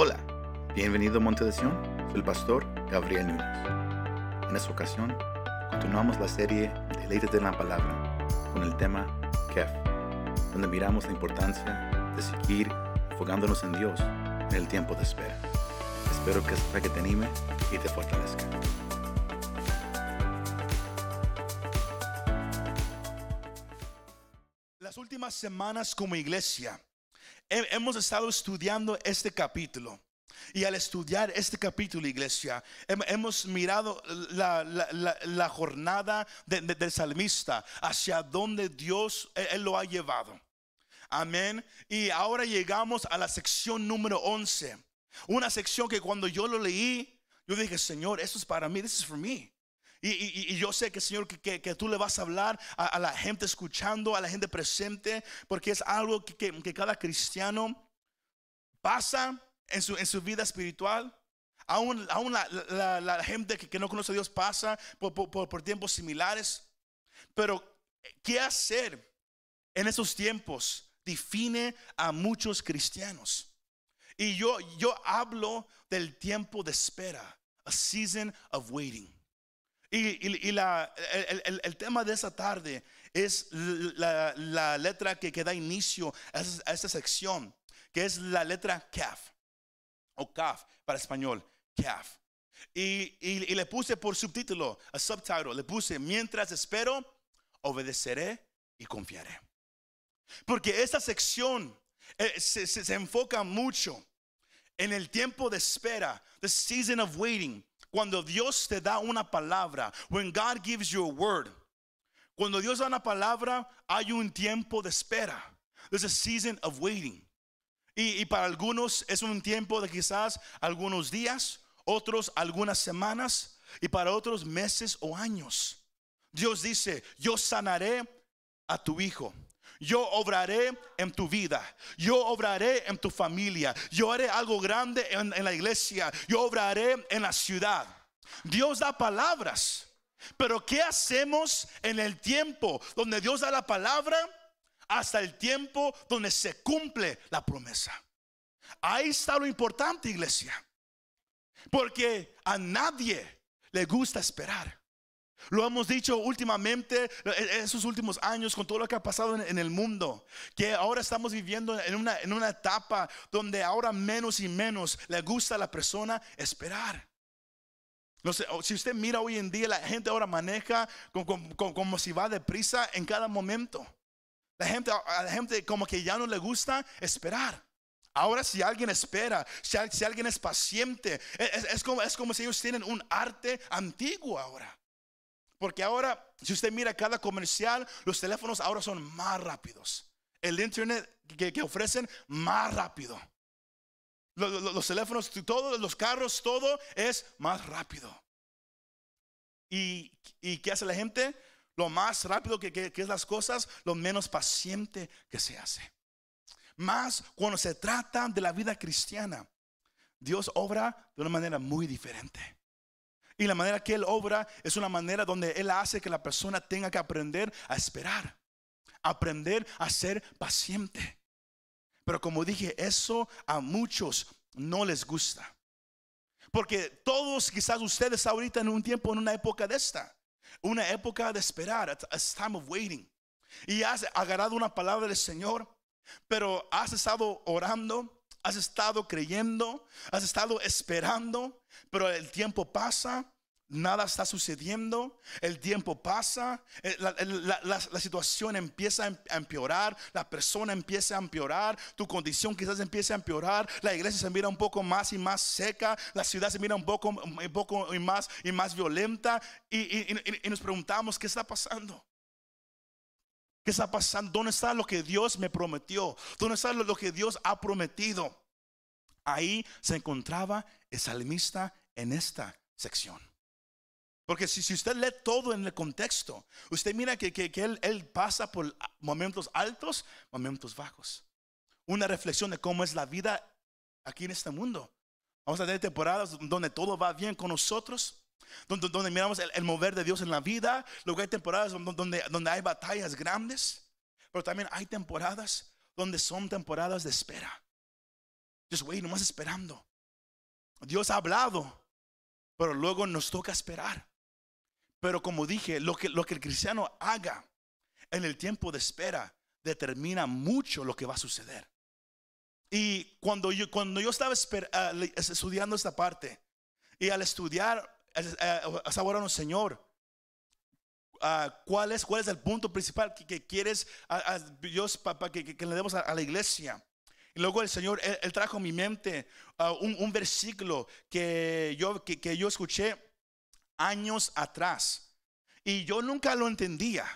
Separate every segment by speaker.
Speaker 1: Hola, bienvenido a Monte de Sion, soy el pastor Gabriel Núñez. En esta ocasión, continuamos la serie Deleites de la Palabra con el tema KEF, donde miramos la importancia de seguir enfocándonos en Dios en el tiempo de espera. Espero que esta que te anime y te fortalezca.
Speaker 2: Las últimas semanas como iglesia hemos estado estudiando este capítulo. Y al estudiar este capítulo, iglesia, hem- hemos mirado la, jornada de- de- del salmista hacia donde Dios él, él lo ha llevado. Amén. Y ahora llegamos a la sección número 11. Una sección que cuando yo lo leí, yo dije, Señor, esto es para mí, this is for me. Y, yo sé que, Señor, que, tú le vas a hablar a, la gente escuchando, a la gente presente, porque es algo que, cada cristiano pasa en su, vida espiritual. Aún, aún la, gente que, no conoce a Dios pasa por, tiempos similares. Pero, ¿qué hacer en esos tiempos? Define a muchos cristianos. Y yo hablo del tiempo de espera, a season of waiting. Y, la- el, el- tema de esa tarde es la, letra que, da inicio a esa, a esa sección, que es la letra CAF, o CAF para español, CAF. Y, y- le puse por subtítulo, a subtitle, le puse, mientras espero, obedeceré y confiaré. Porque esta sección eh, se- se enfoca mucho en el tiempo de espera, the season of waiting, cuando Dios te da una palabra, when God gives you a word. Cuando Dios da una palabra, hay un tiempo de espera. There's a season of waiting. Y, y para algunos es un tiempo de quizás algunos días, otros algunas semanas y para otros meses o años. Dios dice, yo sanaré a tu hijo. Yo obraré en tu vida. Yo obraré en tu familia. Yo haré algo grande en, la iglesia. Yo obraré en la ciudad. Dios da palabras. Pero ¿qué hacemos en el tiempo donde Dios da la palabra hasta el tiempo donde se cumple la promesa? Ahí está lo importante, iglesia. Porque a nadie le gusta esperar. Lo hemos dicho últimamente, en esos últimos años, con todo lo que ha pasado en, el mundo, que ahora estamos viviendo en una, en una etapa donde ahora menos y menos le gusta a la persona esperar. No sé, si usted mira hoy en día, la gente ahora maneja como si va deprisa en cada momento. La gente, la gente como que ya no le gusta esperar. Ahora si alguien espera, si, al- si alguien es paciente, es- es como, es como si ellos tienen un arte antiguo ahora. Porque ahora, si usted mira cada comercial, los teléfonos ahora son más rápidos. El internet que, ofrecen más rápido. Lo- lo- Los, teléfonos, todos los carros, todo es más rápido. ¿Y, y qué hace la gente? Lo más rápido que, que- que es las cosas, lo menos paciente que se hace. Más cuando se trata de la vida cristiana, Dios obra de una manera muy diferente. Y la manera que Él obra es una manera donde Él hace que la persona tenga que aprender a esperar, aprender a ser paciente. Pero como dije, eso a muchos no les gusta. Porque todos, quizás ustedes ahorita en un tiempo, en una época de esta, una época de esperar, a time of waiting. Y has agarrado una palabra del Señor, pero has estado orando, has estado creyendo, has estado esperando, pero el tiempo pasa, nada está sucediendo, el tiempo pasa, eh, la, situación empieza a em- a empeorar, la persona empieza a empeorar, tu condición quizás empieza a empeorar, la iglesia se mira un poco más y más seca, la ciudad se mira un poco, y más y más violenta y nos preguntamos qué está pasando. ¿Qué está pasando? ¿Dónde está lo que Dios me prometió? ¿Dónde está lo, que Dios ha prometido? Ahí se encontraba el salmista en esta sección. Porque si, usted lee todo en el contexto, usted mira que él, él pasa por momentos altos, momentos bajos. Una reflexión de cómo es la vida aquí en este mundo. Vamos a tener temporadas donde todo va bien con nosotros, donde, miramos el, mover de Dios en la vida. Luego hay temporadas donde, donde, donde hay batallas grandes, pero también hay temporadas donde son temporadas de espera. Just wait, nomás esperando. Dios ha hablado, pero luego nos toca esperar. Pero como dije, lo que, lo que el cristiano haga en el tiempo de espera determina mucho lo que va a suceder. Y cuando yo, cuando yo estaba ah, estudiando esta parte, y al estudiar, ahora no, Señor, ah, ¿cuál, es, ¿cuál es el punto principal que, quieres a, Dios para que, le demos a, la iglesia? Y luego el Señor, Él, trajo a mi mente ah, un, versículo que yo, que yo escuché años atrás. Y yo nunca lo entendía.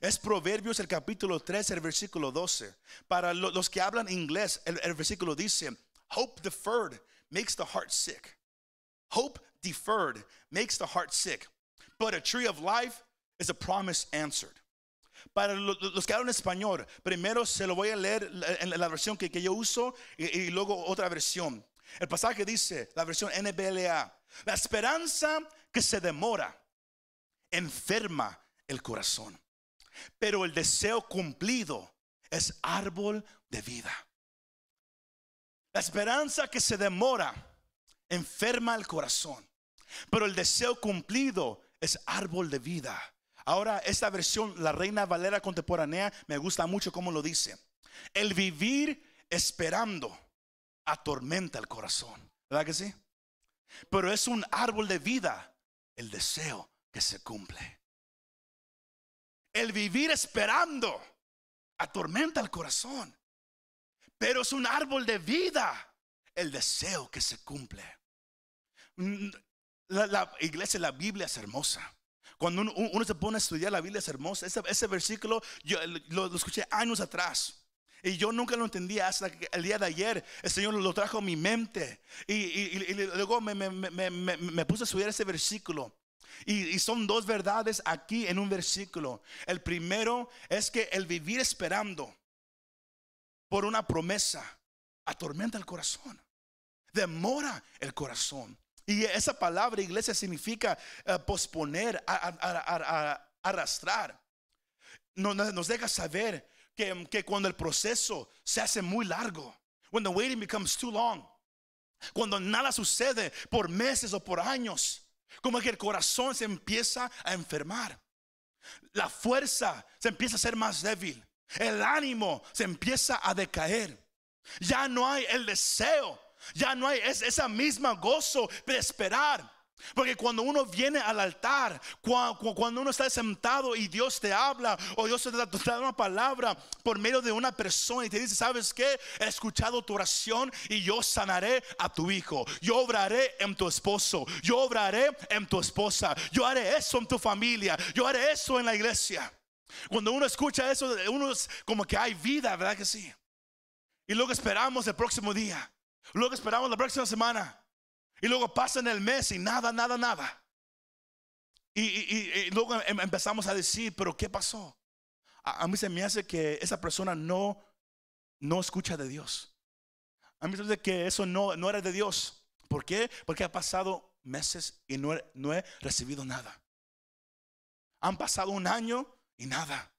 Speaker 2: Es Proverbios el capítulo 3, el versículo 12. Para los que hablan inglés, el versículo dice, Hope deferred makes the heart sick. Hope deferred makes the heart sick. But a tree of life is a promise answered. Para los que hablan español, primero se lo voy a leer en la versión que, yo uso y, luego otra versión. El pasaje dice, la versión NBLA, la esperanza que se demora enferma el corazón pero el deseo cumplido es árbol de vida. La esperanza que se demora enferma el corazón, pero el deseo cumplido es árbol de vida. Ahora, esta versión, la Reina Valera contemporánea, me gusta mucho como lo dice. El vivir esperando atormenta el corazón, ¿verdad que sí? Pero es un árbol de vida el deseo que se cumple. El vivir esperando atormenta el corazón. Pero es un árbol de vida el deseo que se cumple. La, iglesia, la Biblia es hermosa. Cuando uno, se pone a estudiar la Biblia es hermosa. Ese, versículo yo lo, escuché años atrás. Y yo nunca lo entendía hasta que el día de ayer el Señor lo trajo a mi mente. Y, luego me, me, puse a estudiar ese versículo. Y, son dos verdades aquí en un versículo. El primero es que el vivir esperando por una promesa atormenta el corazón, demora el corazón. Y esa palabra, iglesia, significa eh, posponer, arrastrar. Nos, deja saber que, que cuando el proceso se hace muy largo, when the waiting becomes too long, cuando nada sucede por meses o por años, como que el corazón se empieza a enfermar. La fuerza se empieza a ser más débil. El ánimo se empieza a decaer. Ya no hay el deseo. Ya no hay esa misma gozo de esperar. Porque cuando uno viene al altar, cuando uno está sentado y Dios te habla o Dios te da una palabra por medio de una persona y te dice, ¿sabes qué? He escuchado tu oración y yo sanaré a tu hijo. Yo obraré en tu esposo. Yo obraré en tu esposa. Yo haré eso en tu familia. Yo haré eso en la iglesia. Cuando uno escucha eso, uno es como que hay vida, ¿verdad que sí? Y luego esperamos el próximo día. Luego esperamos la próxima semana. Y luego pasan el mes y nada, nada, nada. Y, luego em, empezamos a decir, pero ¿qué pasó? A, mí se me hace que esa persona no, no escucha de Dios. A mí se me hace que eso no, no era de Dios. ¿Por qué? Porque ha pasado meses y no, no he recibido nada. Han pasado un año y nada.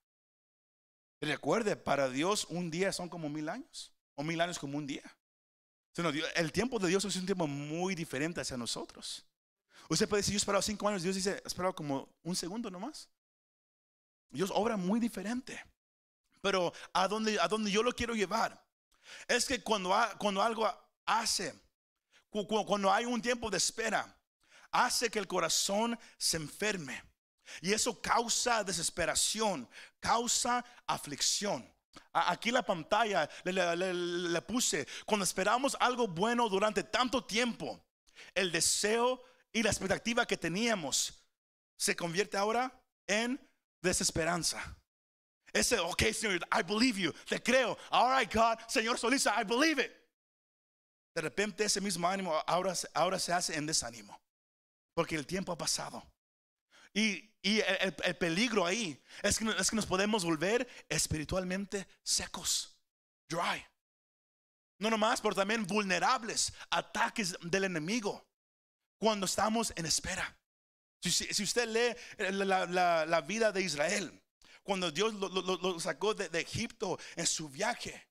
Speaker 2: recuerde, para Dios un día son como mil años. O mil años como un día. El tiempo de Dios es un tiempo muy diferente hacia nosotros. Usted puede decir, yo he cinco años, Dios dice, he como un segundo nomás. Dios obra muy diferente. Pero a donde, a donde yo lo quiero llevar es que cuando, cuando algo hace, cuando hay un tiempo de espera, hace que el corazón se enferme. Y eso causa desesperación, causa aflicción. Aquí la pantalla le, puse, cuando esperamos algo bueno durante tanto tiempo, el deseo y la expectativa que teníamos se convierte ahora en desesperanza. Ese, ok, Señor, I believe you, te creo. All right, God, Señor Solisa, I believe it. De repente ese mismo ánimo ahora, ahora se hace en desánimo, porque el tiempo ha pasado. Y, el, peligro ahí es que, es que nos podemos volver espiritualmente secos, dry. No nomás, pero también vulnerables a ataques del enemigo cuando estamos en espera. Si, usted lee la, vida de Israel, cuando Dios lo, sacó de, Egipto en su viaje,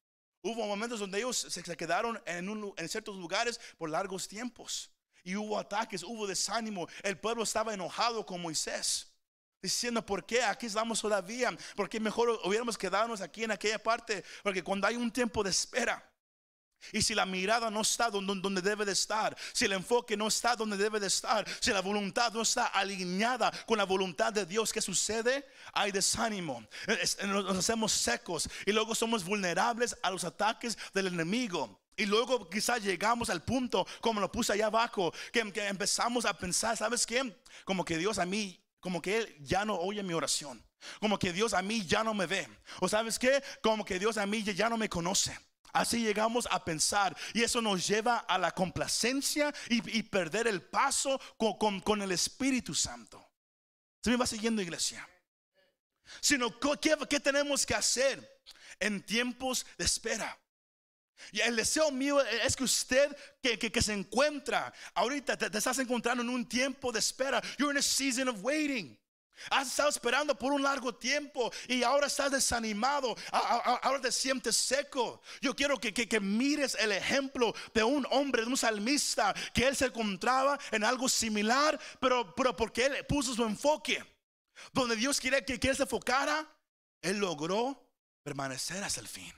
Speaker 2: Hubo momentos donde ellos se, quedaron en, un en ciertos lugares por largos tiempos. Y hubo ataques, hubo desánimo. El pueblo estaba enojado con Moisés. Diciendo, ¿por qué aquí estamos todavía? Porque mejor hubiéramos quedarnos aquí en aquella parte. Porque cuando hay un tiempo de espera, y si la mirada no está donde, debe de estar, si el enfoque no está donde debe de estar, si la voluntad no está alineada con la voluntad de Dios, ¿qué sucede? Hay desánimo, Es- nos nos hacemos secos y luego somos vulnerables a los ataques del enemigo. Y luego quizás llegamos al punto, como lo puse allá abajo, que, que empezamos a pensar, ¿sabes qué? Como que Dios a mí, como que Él ya no oye mi oración. Como que Dios a mí ya no me ve. O sabes qué? Como que Dios a mí ya no me conoce. Así llegamos a pensar y eso nos lleva a la complacencia y, perder el paso con, con- el Espíritu Santo. ¿Se me va siguiendo iglesia? Sino, ¿qué, qué tenemos que hacer en tiempos de espera? Y el deseo mío es que usted que, que- se encuentra ahorita, te, estás encontrando en un tiempo de espera. You're in a season of waiting. Has estado esperando por un largo tiempo y ahora estás desanimado, ahora te sientes seco. Yo quiero que, que- que mires el ejemplo de un hombre, de un salmista, que él se encontraba en algo similar, pero, pero porque él puso su enfoque, donde Dios quiere que, que él se enfocara, él logró permanecer hasta el fin.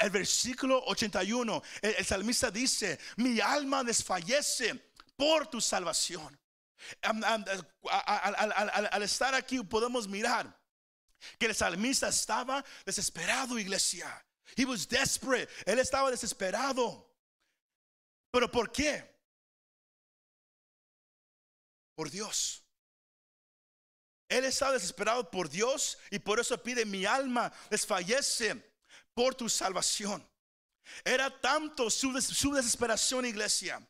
Speaker 2: El versículo 81, el, el salmista dice, mi alma desfallece por tu salvación. Al- al- al estar aquí podemos mirar que el salmista estaba desesperado, iglesia. He was desperate. Él estaba desesperado. ¿Pero por qué? Por Dios. Él estaba desesperado por Dios y por eso pide mi alma desfallece por tu salvación. Era tanto su, des- su desesperación, iglesia,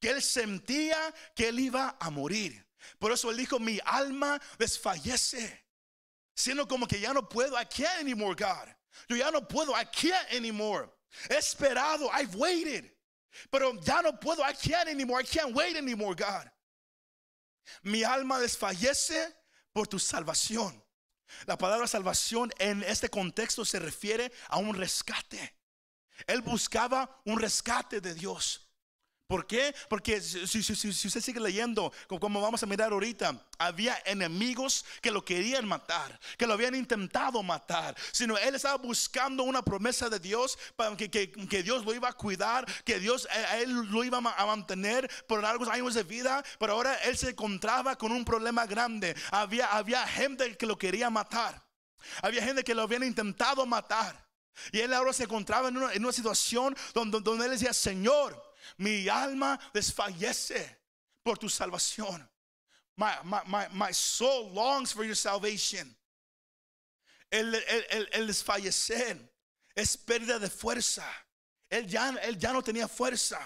Speaker 2: que él sentía que él iba a morir. Por eso él dijo, mi alma desfallece. Siendo como que ya no puedo, I can't anymore, God. Yo ya no puedo, I can't anymore. He esperado, I've waited. Pero ya no puedo, I can't anymore, I can't wait anymore, God. Mi alma desfallece por tu salvación. La palabra salvación en este contexto se refiere a un rescate. Él buscaba un rescate de Dios. ¿Por qué? Porque si, si- si- usted sigue leyendo, co- como vamos a mirar ahorita, había enemigos que lo querían matar, que lo habían intentado matar, sino él estaba buscando una promesa de Dios para que, que- que Dios lo iba a cuidar, que Dios eh, a él lo iba a mantener por largos años de vida, pero ahora él se encontraba con un problema grande. Había, había gente que lo quería matar, había gente que lo habían intentado matar. Y él ahora se encontraba en una, en una situación donde, donde él decía, Señor, mi alma desfallece por tu salvación. My, my, my, soul longs for your salvation. El, el, el- el desfallecer es pérdida de fuerza. Él ya, él ya no tenía fuerza.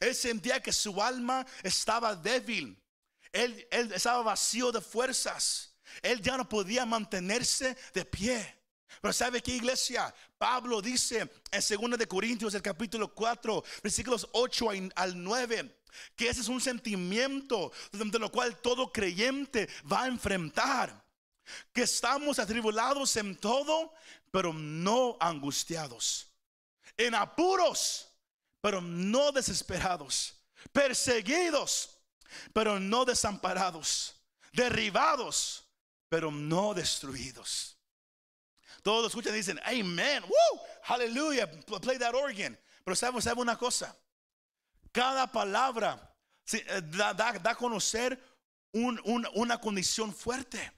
Speaker 2: Él sentía que su alma estaba débil. Él, él estaba vacío de fuerzas. Él ya no podía mantenerse de pie. Pero ¿sabe qué iglesia? Pablo dice en 2 de Corintios el capítulo 4, versículos 8 al- al 9, que ese es un sentimiento de lo cual todo creyente va a enfrentar. Que estamos atribulados en todo, pero no angustiados. En apuros, pero no desesperados. Perseguidos, pero no desamparados. Derribados, pero no destruidos. Todos escuchan y dicen, Amen, woo, hallelujah, play that organ. Pero sabe, sabe una cosa, cada palabra eh, da, da- da a conocer un- un- una condición fuerte.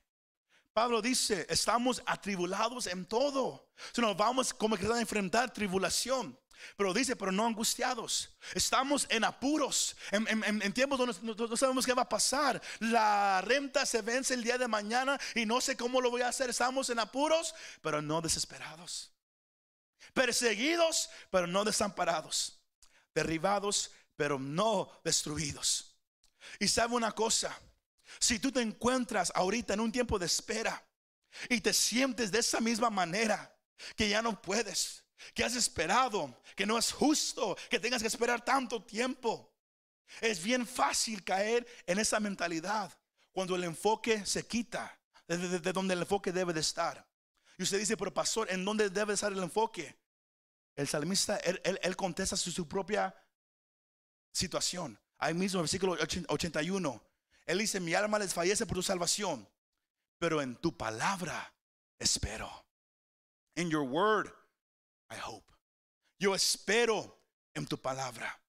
Speaker 2: Pablo dice, estamos atribulados en todo. Si nos vamos como que a enfrentar tribulación. Pero dice, pero no angustiados. Estamos en apuros, en, tiempos donde no sabemos qué va a pasar. La renta se vence el día de mañana y no sé cómo lo voy a hacer. Estamos en apuros, pero no desesperados. Perseguidos, pero no desamparados. Derribados, pero no destruidos. Y sabe una cosa, si tú te encuentras ahorita en un tiempo de espera y te sientes de esa misma manera, que ya no puedes, que has esperado, que no es justo que tengas que esperar tanto tiempo, es bien fácil caer en esa mentalidad cuando el enfoque se quita de, de- de donde el enfoque debe de estar. Y usted dice, pero pastor, ¿en dónde debe estar el enfoque? el salmista, él, contesta su, su propia situación. Ahí mismo, versículo 81. Él dice, mi alma desfallece por tu salvación, pero en tu palabra espero. In your word, Yo espero en tu palabra.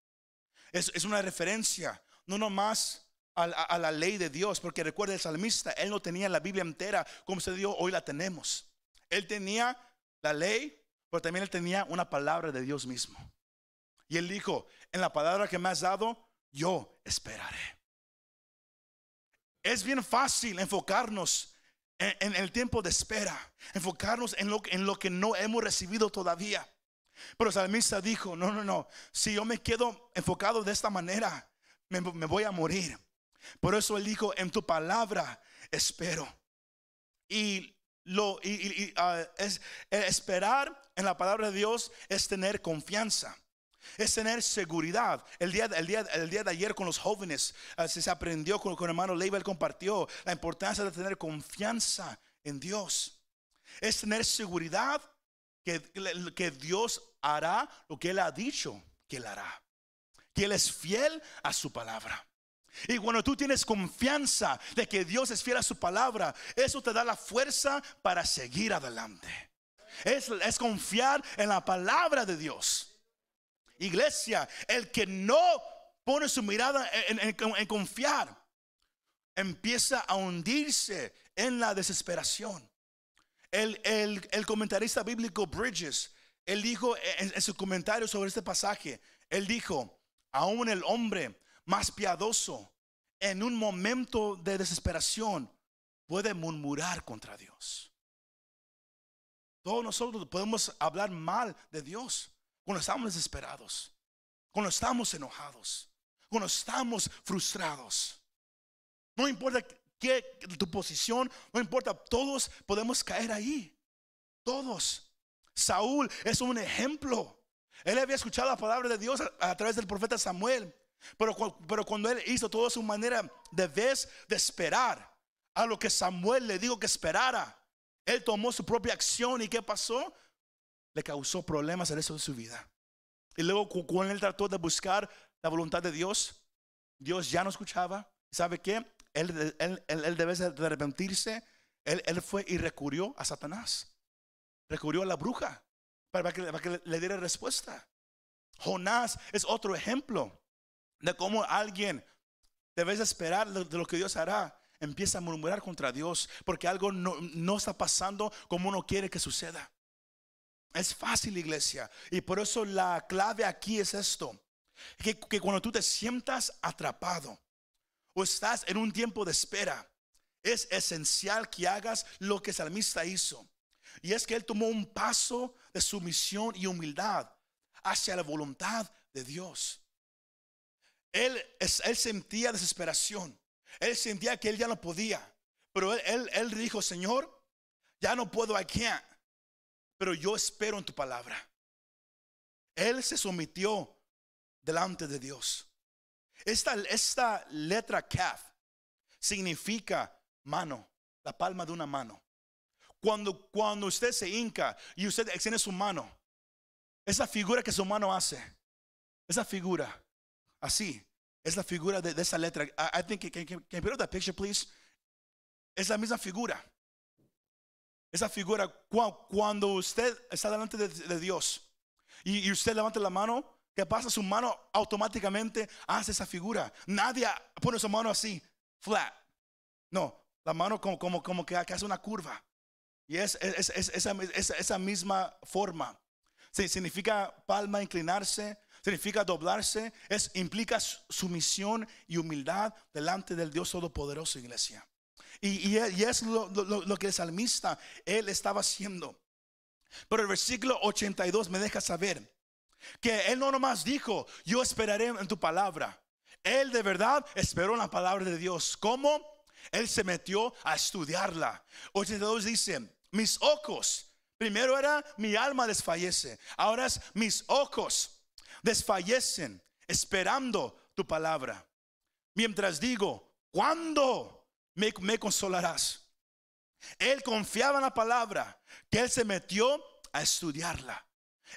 Speaker 2: Es, es una referencia, no nomás a, la- a la ley de Dios, porque recuerda el salmista, él no tenía la Biblia entera como se dio, hoy la tenemos. Él tenía la ley, pero también él tenía una palabra de Dios mismo. Y él dijo, en la palabra que me has dado, yo esperaré. Es bien fácil enfocarnos en, el tiempo de espera, enfocarnos en lo, en lo que no hemos recibido todavía. Pero salmista dijo, no, no, no, si yo me quedo enfocado de esta manera, me, voy a morir. Por eso él dijo, en tu palabra espero. Y lo y, ah, es eh, esperar en la palabra de Dios es tener confianza. Es tener seguridad. El día, el día, el día de ayer con los jóvenes ah, se aprendió con, hermano Leiva, compartió la importancia de tener confianza en Dios. Es tener seguridad que, que Dios hará lo que Él ha dicho que Él hará. Que Él es fiel a su palabra. Y cuando tú tienes confianza de que Dios es fiel a su palabra, eso te da la fuerza para seguir adelante. Es confiar en la palabra de Dios. Iglesia, el que no pone su mirada en, confiar, empieza a hundirse en la desesperación. El, el- el comentarista bíblico Bridges, él dijo en, en su comentario sobre este pasaje, él dijo, aún el hombre más piadoso en un momento de desesperación puede murmurar contra Dios. Todos nosotros podemos hablar mal de Dios cuando estamos desesperados, cuando estamos enojados, cuando estamos frustrados. No importa qué tu posición, no importa, todos podemos caer ahí. Todos. Saúl es un ejemplo. Él había escuchado la palabra de Dios a, través del profeta Samuel. Pero, pero cuando él hizo toda su manera de vez de esperar a lo que Samuel le dijo que esperara, él tomó su propia acción y ¿qué pasó? Le causó problemas el resto de su vida. Y luego cu- cuando él trató de buscar la voluntad de Dios, Dios ya no escuchaba. ¿Sabe qué? Él, él, él, debe de arrepentirse. Él, fue y recurrió a Satanás. Recurrió a la bruja para que, para que le- diera respuesta. Jonás es otro ejemplo de cómo alguien debes esperar de lo que Dios hará. Empieza a murmurar contra Dios porque algo no, no está pasando como uno quiere que suceda. Es fácil, iglesia. Y por eso la clave aquí es esto. Que, cuando tú te sientas atrapado o estás en un tiempo de espera, es esencial que hagas lo que el salmista hizo. Y es que él tomó un paso de sumisión y humildad hacia la voluntad de Dios. Él, él sentía desesperación. Él sentía que él ya no podía. Pero él, dijo, Señor, ya no puedo, can't. Pero yo espero en tu palabra. Él se sometió delante de Dios. Esta, esta letra kaf significa mano, la palma de una mano. Cuando, cuando usted se hinca y usted extiende su mano, esa figura que su mano hace, esa figura, así, es la figura de, esa letra. I, I think, can, can, can you put up that picture, please? Es la misma figura. Esa figura, cua- cuando usted está delante de, Dios y, usted levanta la mano, ¿qué pasa? Su mano automáticamente hace esa figura. Nadie pone su mano así, flat. No, la mano como, como, como que, que hace una curva. Y es, es- es- esa, esa- misma forma. Sí, significa palma inclinarse, significa doblarse, es, implica su- sumisión y humildad delante del Dios Todopoderoso, iglesia. Y, y es- lo, que el salmista, él estaba haciendo. Pero el versículo 82 me deja saber que él no nomás dijo, yo esperaré en tu palabra. Él de verdad esperó la palabra de Dios. ¿Cómo? Él se metió a estudiarla. 82 dice, mis ojos, primero era mi alma desfallece, ahora es mis ojos desfallecen esperando tu palabra. Mientras digo, ¿cuándo me, consolarás? Él confiaba en la palabra, que él se metió a estudiarla.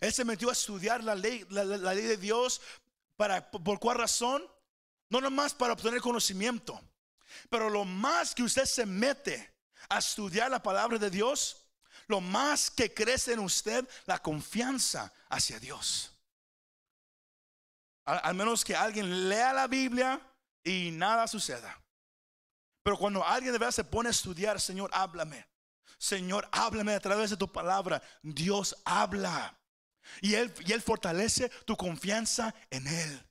Speaker 2: Él se metió a estudiar la ley, la, ley de Dios. Para, ¿Por cuál razón? No nomás para obtener conocimiento. Pero lo más que usted se mete a estudiar la palabra de Dios, lo más que crece en usted la confianza hacia Dios. Al menos que alguien lea la Biblia y nada suceda. Pero cuando alguien de verdad se pone a estudiar, Señor, háblame. Señor, háblame a través de tu palabra. Dios habla. Y él, y él fortalece tu confianza en Él.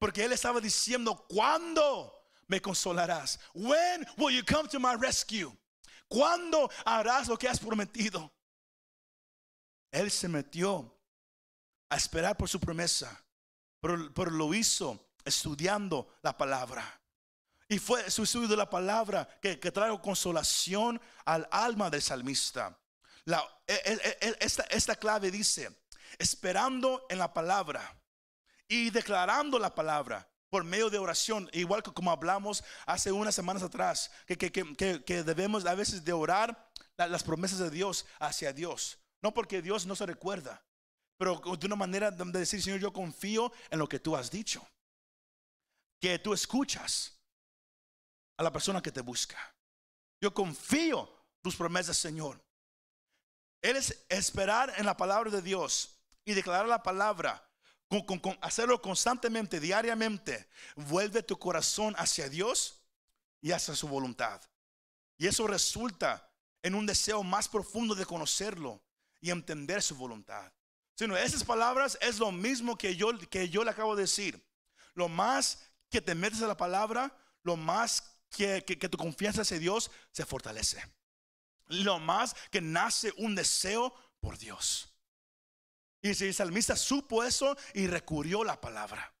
Speaker 2: Porque Él estaba diciendo, ¿cuándo me consolarás? When will you come to my rescue? ¿Cuándo harás lo que has prometido? Él se metió a esperar por su promesa, pero, pero lo hizo estudiando la palabra. Y fue su estudio de la palabra que, que trajo consolación al alma del salmista. La- e- e- e- esta, esta clave dice, esperando en la palabra y declarando la palabra por medio de oración, igual que como hablamos hace unas semanas atrás, que, que- que- que- debemos a veces de orar la- las promesas de Dios hacia Dios. No porque Dios no se recuerda, pero de una manera de decir, Señor, yo confío en lo que tú has dicho. Que tú escuchas a la persona que te busca. Yo confío tus promesas, Señor. Él es esperar en la palabra de Dios y declarar la palabra, con hacerlo constantemente, diariamente. Vuelve tu corazón hacia Dios y hacia su voluntad. Y eso resulta en un deseo más profundo de conocerlo y entender su voluntad. Sino esas palabras es lo mismo que yo, que yo le acabo de decir. Lo más que te metes a la palabra, lo más que, que- tu confianza hacia Dios se fortalece. Lo más que nace un deseo por Dios. Y si el salmista supo eso y recurrió la palabra.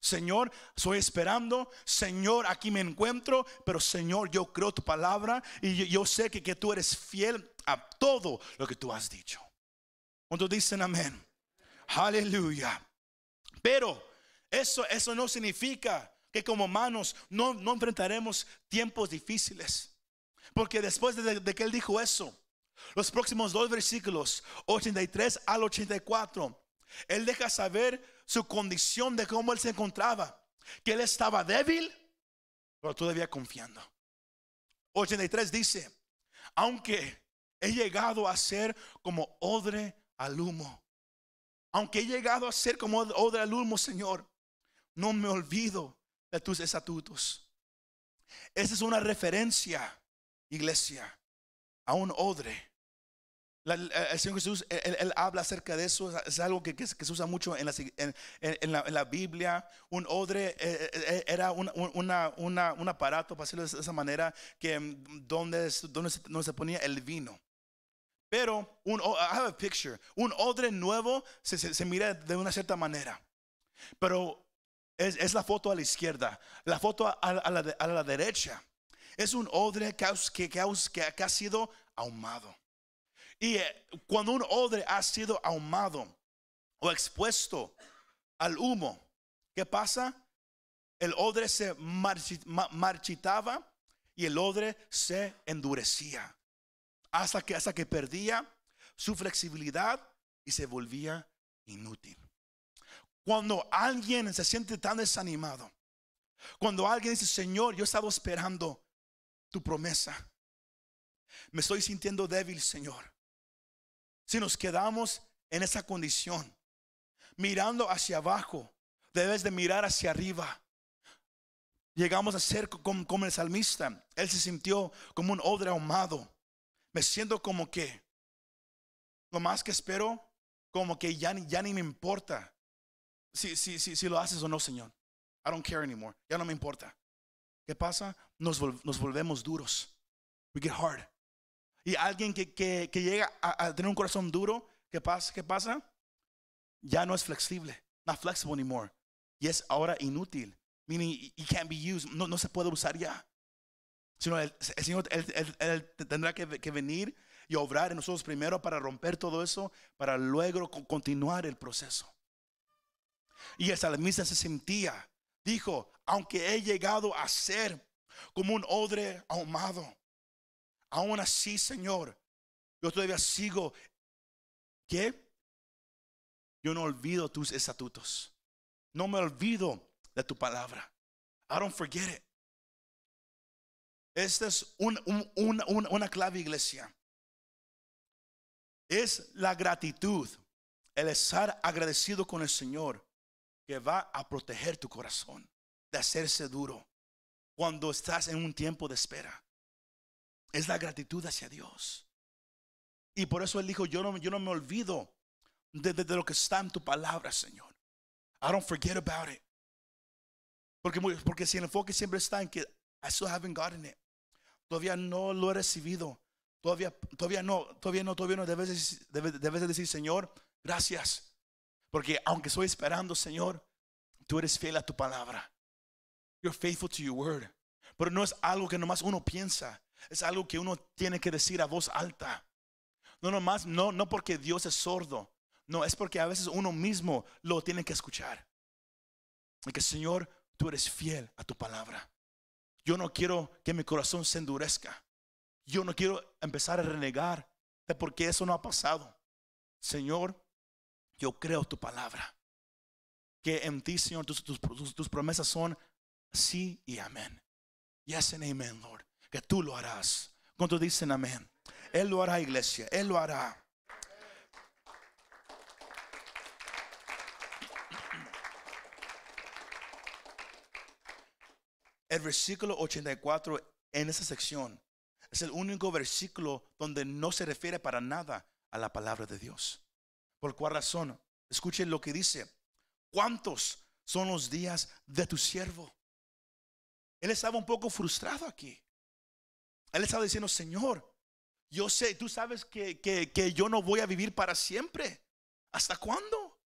Speaker 2: Señor, estoy esperando. Señor, aquí me encuentro. Pero Señor, yo creo tu palabra. Y yo, yo sé que, que tú eres fiel a todo lo que tú has dicho. Cuando dicen amén. Aleluya. Pero eso, eso no significa que como humanos no, no enfrentaremos tiempos difíciles. Porque después de, de que él dijo eso, los próximos dos versículos, 83 al 84, él deja saber su condición de cómo él se encontraba. Que él estaba débil, pero todavía confiando. 83 dice, aunque he llegado a ser como odre al humo, aunque he llegado a ser como odre al humo, Señor, no me olvido de tus estatutos. Esa es una referencia, iglesia, a un odre. El Señor Jesús, él, habla acerca de eso, es algo que, se usa mucho en la, en- la- Biblia. Un odre eh, eh, era un, aparato, para decirlo de esa manera, que mm, donde, donde, se, ponía el vino. Pero, un, o- I have a picture, un odre nuevo se mira de una cierta manera. Pero es, la foto a la izquierda, la foto a, la, a la derecha. Es un odre que, que, que ha- sido ahumado. Y eh, cuando un odre ha sido ahumado o expuesto al humo, ¿qué pasa? El odre se marchi- ma- marchitaba y el odre se endurecía hasta que, hasta que perdía su flexibilidad y se volvía inútil. Cuando alguien se siente tan desanimado, cuando alguien dice, Señor, yo he estado esperando tu promesa, me estoy sintiendo débil, Señor. Si nos quedamos en esa condición, mirando hacia abajo, debes de mirar hacia arriba. Llegamos a ser como, el salmista. Él se sintió como un odre ahumado. Me siento como que lo más que espero, como que ya, ya ni me importa si, si, si, lo haces o no, Señor. I don't care anymore. Ya no me importa. ¿Qué pasa? Nos, vol- nos volvemos duros. We get hard. Y alguien que, llega a, tener un corazón duro, ¿qué pasa? ¿Qué pasa? Ya no es flexible. Not flexible anymore. Y es ahora inútil. Meaning, it can't be used. No, no se puede usar ya. Sino el, Señor él, tendrá que, que venir y obrar en nosotros primero para romper todo eso, para luego co- continuar el proceso. Y el salmista se sentía, dijo, aunque he llegado a ser como un odre ahumado, aún así, Señor, yo todavía sigo, ¿qué? yo no olvido tus estatutos. No me olvido de tu palabra. I don't forget it. Esta es una clave, iglesia. Es la gratitud, el estar agradecido con el Señor que va a proteger tu corazón de hacerse duro cuando estás en un tiempo de espera. Es la gratitud hacia Dios. Y por eso Él dijo, yo no, yo no me olvido de, de, lo que está en tu palabra, Señor. I don't forget about it. Porque, porque si el enfoque siempre está en que I still haven't gotten it. Todavía no lo he recibido. Todavía, todavía no, todavía no, todavía no. Debes, debes, debes decir, Señor, gracias. Porque aunque estoy esperando, Señor, tú eres fiel a tu palabra. You're faithful to your word. Pero no es algo que nomás uno piensa. Es algo que uno tiene que decir a voz alta. No nomás, no, no porque Dios es sordo. No, es porque a veces uno mismo lo tiene que escuchar. Que Señor, tú eres fiel a tu palabra. Yo no quiero que mi corazón se endurezca. Yo no quiero empezar a renegar de por qué eso no ha pasado. Señor, yo creo tu palabra. Que en ti, Señor, tus, tus promesas son sí y amén. Yes and amen, Lord. Que tú lo harás. Cuando dicen amén? Él lo hará, iglesia. Él lo hará. El versículo 84 en esa sección es el único versículo donde no se refiere para nada a la palabra de Dios. ¿Por cuál razón? Escuchen lo que dice. ¿Cuántos son los días de tu siervo? Él estaba un poco frustrado aquí. Él estaba diciendo, Señor, yo sé, tú sabes que, que, yo no voy a vivir para siempre. ¿Hasta cuándo?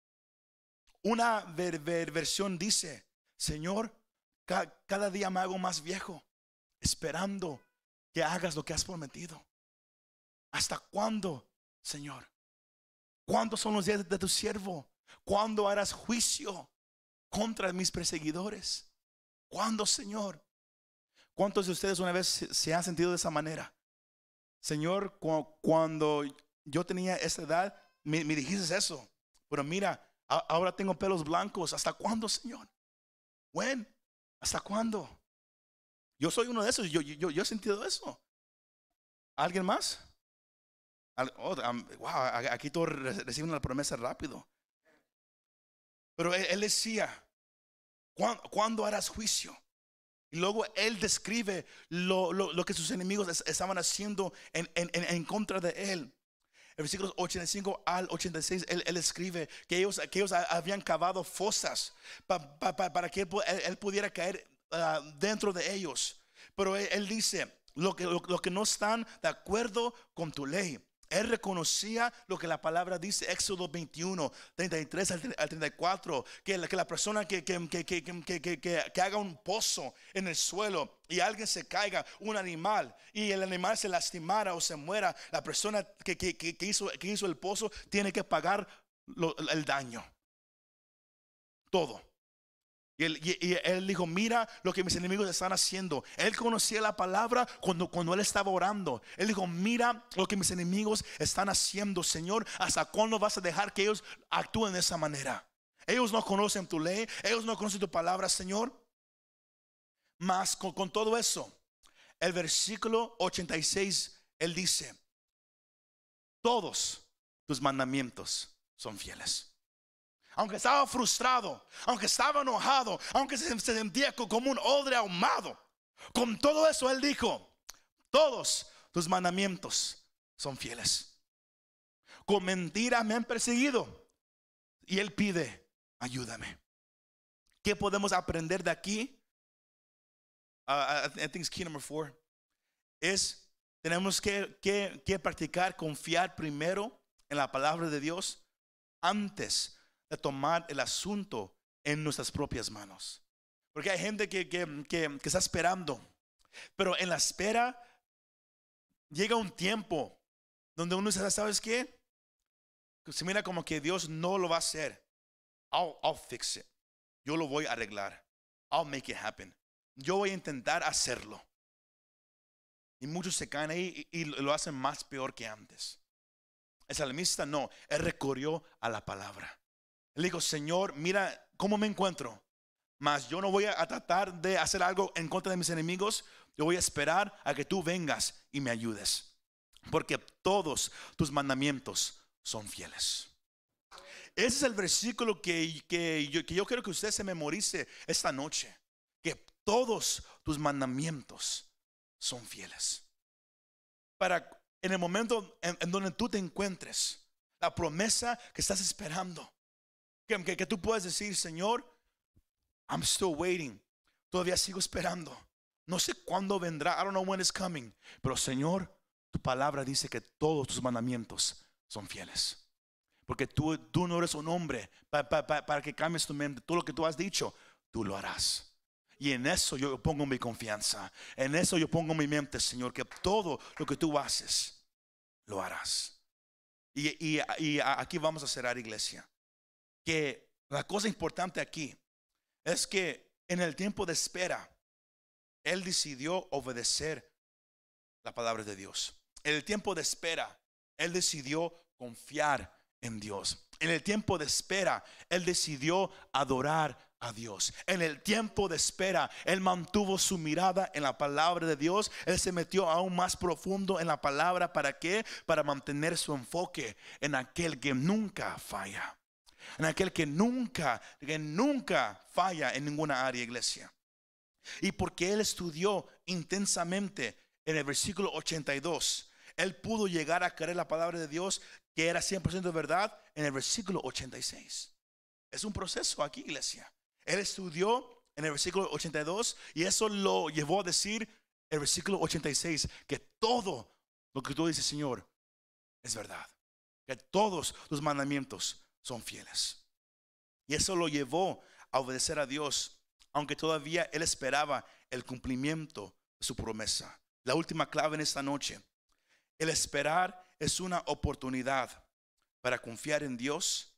Speaker 2: Una versión dice, Señor, cada día me hago más viejo, esperando que hagas lo que has prometido. ¿Hasta cuándo, Señor? ¿Cuántos son los días de tu siervo? ¿Cuándo harás juicio contra mis perseguidores? ¿Cuándo, Señor? ¿Cuántos de ustedes una vez se han sentido de esa manera? Señor, cuando yo tenía esa edad, me, dijiste eso. Pero mira, ahora tengo pelos blancos. ¿Hasta cuándo, Señor? ¿When? ¿Hasta cuándo? Yo soy uno de esos. Yo, yo, yo he sentido eso. ¿Alguien más? Oh, wow, aquí todos reciben la promesa rápido. Pero él, decía, ¿cuándo, harás juicio? Y luego él describe lo, que sus enemigos estaban haciendo en, contra de él. En versículos 85 al 86, él, él escribe que ellos, habían cavado fosas para que él, pudiera caer ah, dentro de ellos. Pero él, dice, lo que no están de acuerdo con tu ley. Él reconocía lo que la palabra dice, Éxodo 21, 33 al 34, que la, que la persona que, que, que, haga un pozo en el suelo y alguien se caiga, un animal, y el animal se lastimara o se muera, la persona que, hizo, que hizo el pozo tiene que pagar el daño. Todo. Y él, dijo, mira lo que mis enemigos están haciendo. Él conocía la palabra cuando, cuando él estaba orando. Él dijo, mira lo que mis enemigos están haciendo, Señor. ¿Hasta cuándo vas a dejar que ellos actúen de esa manera? Ellos no conocen tu ley, ellos no conocen tu palabra, Señor. Mas con, con todo eso, el versículo 86, él dice, todos tus mandamientos son fieles aunque estaba frustrado, aunque estaba enojado, aunque se sentía como un odre ahumado, con todo eso él dijo, todos tus mandamientos son fieles. Con mentira me han perseguido y él pide, ayúdame. ¿Qué podemos aprender de aquí? Uh, I think it's key number four. Es, tenemos que, que practicar, confiar primero en la palabra de Dios antes tomar el asunto en nuestras propias manos. Porque hay gente que, que, está esperando, pero en la espera llega un tiempo donde uno dice, ¿sabes qué? Se mira como que Dios no lo va a hacer. I'll, fix it. Yo lo voy a arreglar. I'll make it happen. Yo voy a intentar hacerlo. Y muchos se caen ahí y, lo hacen más peor que antes. El salmista no, él recorrió a la palabra. Él dijo, Señor, mira cómo me encuentro. Mas yo no voy a tratar de hacer algo en contra de mis enemigos. Yo voy a esperar a que tú vengas y me ayudes. Porque todos tus mandamientos son fieles. Ese es el versículo que, que, yo, que yo quiero que usted se memorice esta noche. Que todos tus mandamientos son fieles. Para en el momento en, donde tú te encuentres, la promesa que estás esperando, que, tú puedes decir, Señor, I'm still waiting. Todavía sigo esperando. No sé cuándo vendrá. I don't know when it's coming. Pero Señor, tu palabra dice que todos tus mandamientos son fieles. Porque tú, tú no eres un hombre para que cambies tu mente. Todo lo que tú has dicho, tú lo harás. Y en eso yo pongo mi confianza. En eso yo pongo mi mente, Señor, que todo lo que tú haces, lo harás. Y aquí vamos a cerrar, iglesia. Que la cosa importante aquí es que en el tiempo de espera, Él decidió obedecer la palabra de Dios. En el tiempo de espera, Él decidió confiar en Dios. En el tiempo de espera, Él decidió adorar a Dios. En el tiempo de espera, Él mantuvo su mirada en la palabra de Dios. Él se metió aún más profundo en la palabra. ¿Para qué? Para mantener su enfoque en aquel que nunca falla en aquel que nunca, que nunca falla en ninguna área, iglesia. Y porque él estudió intensamente en el versículo 82, él pudo llegar a creer la palabra de Dios que era 100% verdad en el versículo 86. Es un proceso aquí, iglesia. Él estudió en el versículo 82 y eso lo llevó a decir el versículo 86 que todo lo que tú dices, Señor, es verdad. Que todos tus mandamientos son fieles. Y eso lo llevó a obedecer a Dios, aunque todavía él esperaba el cumplimiento de su promesa. La última clave en esta noche. El esperar es una oportunidad para confiar en Dios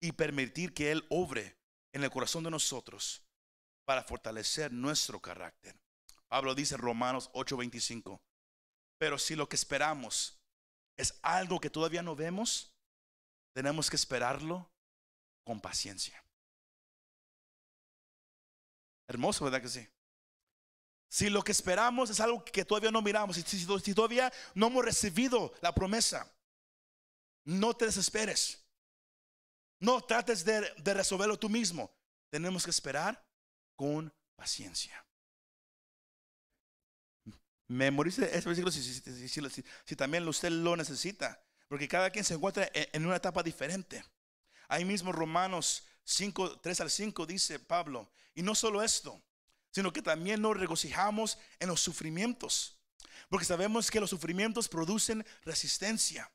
Speaker 2: y permitir que Él obre en el corazón de nosotros para fortalecer nuestro carácter. Pablo dice en Romanos 8:25, pero si lo que esperamos es algo que todavía no vemos, tenemos que esperarlo con paciencia. Hermoso, ¿verdad que sí? Si lo que esperamos es algo que todavía no miramos, si, si, todavía no hemos recibido la promesa, no te desesperes. No trates de, resolverlo tú mismo. Tenemos que esperar con paciencia. Memorice ese versículo si, si, también usted lo necesita. Porque cada quien se encuentra en una etapa diferente. Ahí mismo Romanos 5, 3 al 5 dice Pablo, y no solo esto, sino que también nos regocijamos en los sufrimientos, porque sabemos que los sufrimientos producen resistencia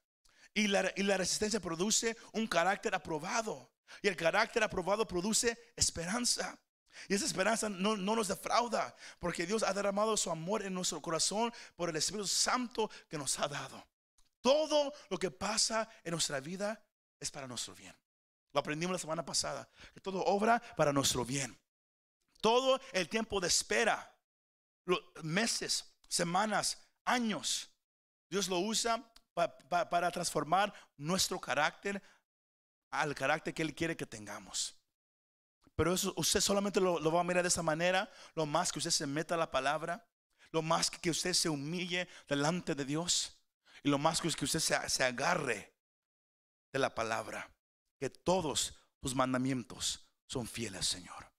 Speaker 2: y la, y la resistencia produce un carácter aprobado y el carácter aprobado produce esperanza. Y esa esperanza no, no, nos defrauda, porque Dios ha derramado su amor en nuestro corazón por el Espíritu Santo que nos ha dado. Todo lo que pasa en nuestra vida es para nuestro bien. Lo aprendimos la semana pasada, que todo obra para nuestro bien. Todo el tiempo de espera, meses, semanas, años, Dios lo usa para transformar nuestro carácter al carácter que Él quiere que tengamos. Pero eso usted solamente lo, lo, va a mirar de esa manera, lo más que usted se meta a la palabra, lo más que usted se humille delante de Dios. Y lo más que es que usted se, agarre de la palabra. Que todos tus mandamientos son fieles, Señor.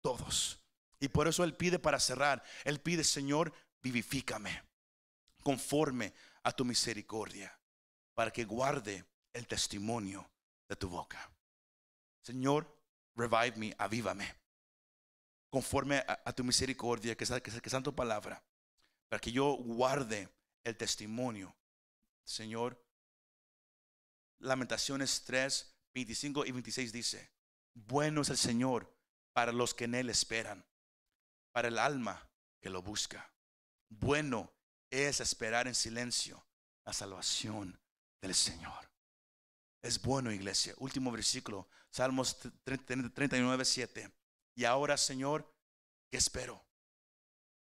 Speaker 2: Todos. Y por eso Él pide para cerrar. Él pide, Señor, vivifícame conforme a tu misericordia, para que guarde el testimonio de tu boca. Señor, revive me, avívame, conforme a, tu misericordia, que, que, que tu palabra, para que yo guarde el testimonio Señor. Lamentaciones 3, 25 y 26 dice, bueno es el Señor para los que en Él esperan, para el alma que lo busca. Bueno es esperar en silencio la salvación del Señor. Es bueno, iglesia. Último versículo, Salmos 39, 7. Y ahora, Señor, ¿qué espero?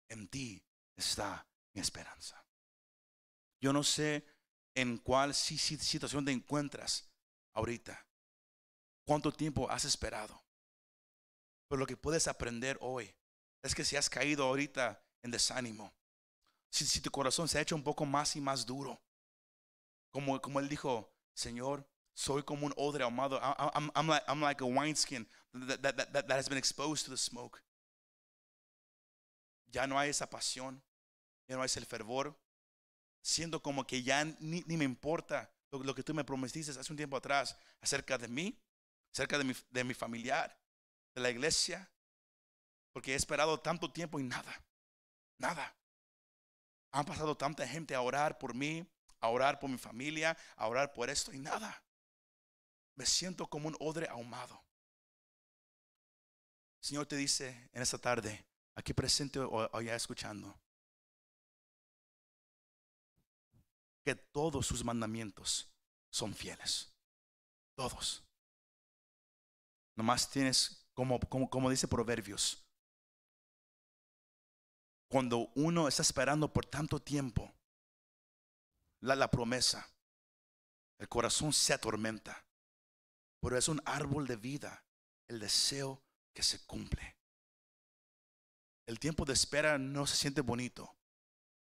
Speaker 2: En ti está mi esperanza. Yo no sé en cuál situación te encuentras ahorita. cuánto tiempo has esperado. Pero lo que puedes aprender hoy es que si has caído ahorita en desánimo, si, si tu corazón se ha hecho un poco más y más duro, como, como él dijo, Señor, soy como un odre ahumado. I'm like, I'm like a wineskin that, that, that, that has been exposed to the smoke. Ya no hay esa pasión, ya no hay ese fervor. Siento como que ya ni, me importa lo, que tú me prometiste hace un tiempo atrás acerca de mí, acerca de mi, de mi familiar, de la iglesia, porque he esperado tanto tiempo y nada, nada. Han pasado tanta gente a orar por mí, a orar por mi familia, a orar por esto y nada. Me siento como un odre ahumado. Señor te dice en esta tarde, aquí presente o, ya escuchando, que todos sus mandamientos son fieles. Todos. Nomás tienes, como, como, como dice Proverbios, cuando uno está esperando por tanto tiempo la, la promesa, el corazón se atormenta. Pero es un árbol de vida, el deseo que se cumple. El tiempo de espera no se siente bonito,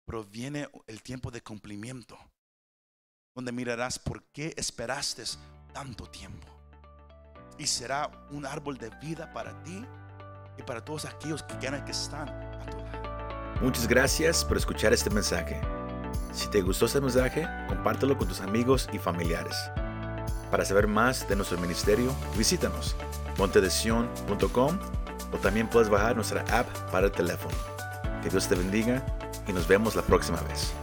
Speaker 2: pero viene el tiempo de cumplimiento, donde mirarás por qué esperaste tanto tiempo. Y será un árbol de vida para ti y para todos aquellos que quieran que están a tu lado.
Speaker 1: Muchas gracias por escuchar este mensaje. Si te gustó este mensaje, compártelo con tus amigos y familiares. Para saber más de nuestro ministerio, visítanos montedesion.com o también puedes bajar nuestra app para el teléfono. Que Dios te bendiga y nos vemos la próxima vez.